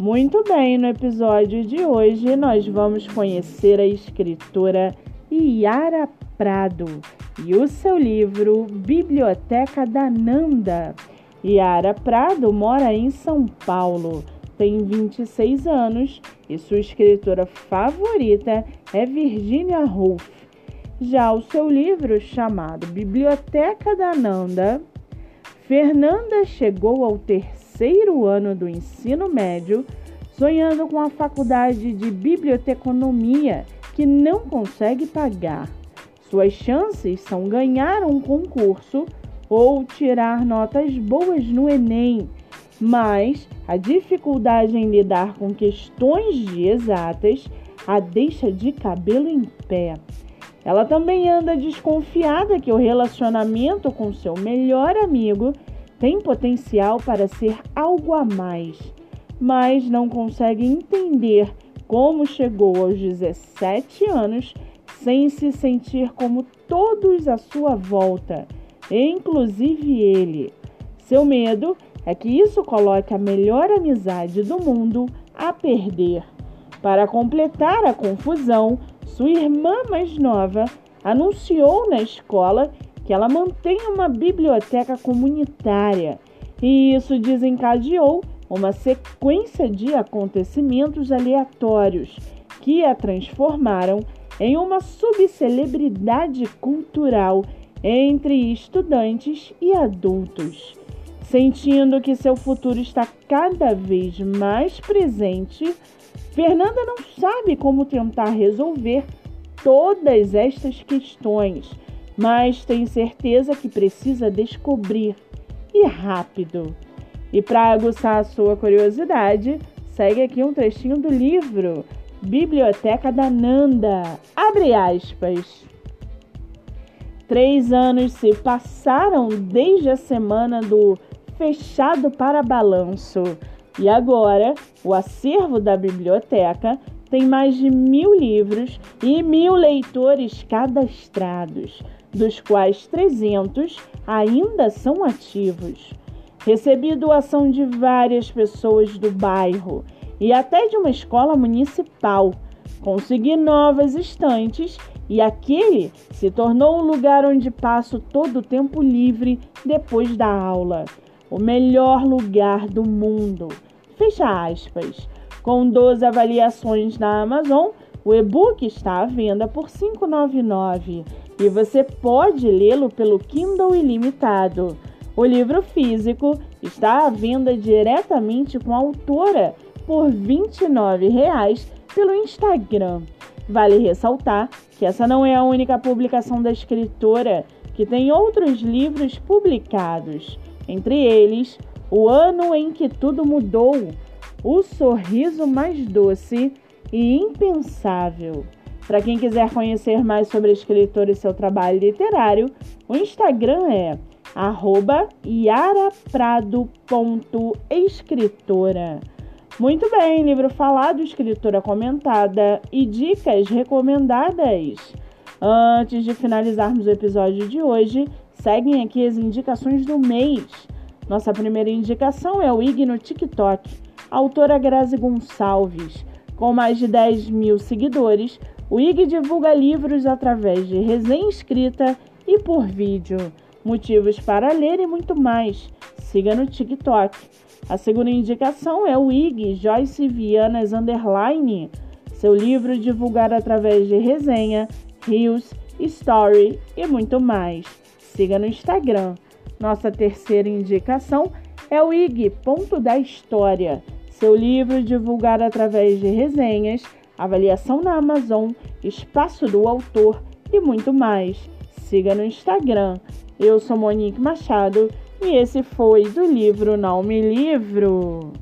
Muito bem, no episódio de hoje nós vamos conhecer a escritora Yara Prado e o seu livro Biblioteca da Nanda. Yara Prado mora em São Paulo, tem 26 anos e sua escritora favorita é Virginia Woolf. Já o seu livro, chamado Biblioteca da Nanda, Fernanda chegou ao terceiro ano do ensino médio sonhando com a faculdade de biblioteconomia que não consegue pagar. Suas chances são ganhar um concurso ou tirar notas boas no Enem, mas a dificuldade em lidar com questões de exatas a deixa de cabelo em pé. Ela também anda desconfiada que o relacionamento com seu melhor amigo tem potencial para ser algo a mais, mas não consegue entender como chegou aos 17 anos sem se sentir como todos à sua volta, inclusive ele. Seu medo é que isso coloque a melhor amizade do mundo a perder. Para completar a confusão, sua irmã mais nova anunciou na escola que ela mantém uma biblioteca comunitária e isso desencadeou uma sequência de acontecimentos aleatórios que a transformaram em uma subcelebridade cultural entre estudantes e adultos. Sentindo que seu futuro está cada vez mais presente, Fernanda não sabe como tentar resolver todas estas questões, mas tem certeza que precisa descobrir e rápido. E para aguçar a sua curiosidade, segue aqui um trechinho do livro Biblioteca da Nanda. Abre aspas. Três anos se passaram desde a semana do fechado para balanço e agora, o acervo da biblioteca tem mais de mil livros e mil leitores cadastrados, dos quais 300 ainda são ativos. Recebi doação de várias pessoas do bairro e até de uma escola municipal. Consegui novas estantes e aquele se tornou um lugar onde passo todo o tempo livre depois da aula o melhor lugar do mundo. Fecha aspas. Com 12 avaliações na Amazon, o e-book está à venda por R$ 5,99 e você pode lê-lo pelo Kindle Ilimitado. O livro físico está à venda diretamente com a autora por R$ 29,00 pelo Instagram. Vale ressaltar que essa não é a única publicação da escritora, que tem outros livros publicados entre eles O Ano em que Tudo Mudou, O Sorriso Mais Doce e Impensável. Para quem quiser conhecer mais sobre a escritora e seu trabalho literário, o Instagram é yaraprado.escritora. Muito bem, livro falado, escritora comentada e dicas recomendadas. Antes de finalizarmos o episódio de hoje, Seguem aqui as indicações do mês. Nossa primeira indicação é o IG no TikTok. Autora Grazi Gonçalves. Com mais de 10 mil seguidores, o IG divulga livros através de resenha escrita e por vídeo. Motivos para ler e muito mais. Siga no TikTok. A segunda indicação é o IG Joyce Vianas Underline. Seu livro divulgado através de resenha, rios, story e muito mais siga no Instagram. Nossa terceira indicação é o IG Ponto da História, seu livro divulgado através de resenhas, avaliação na Amazon, espaço do autor e muito mais. Siga no Instagram. Eu sou Monique Machado e esse foi do livro Não Me Livro.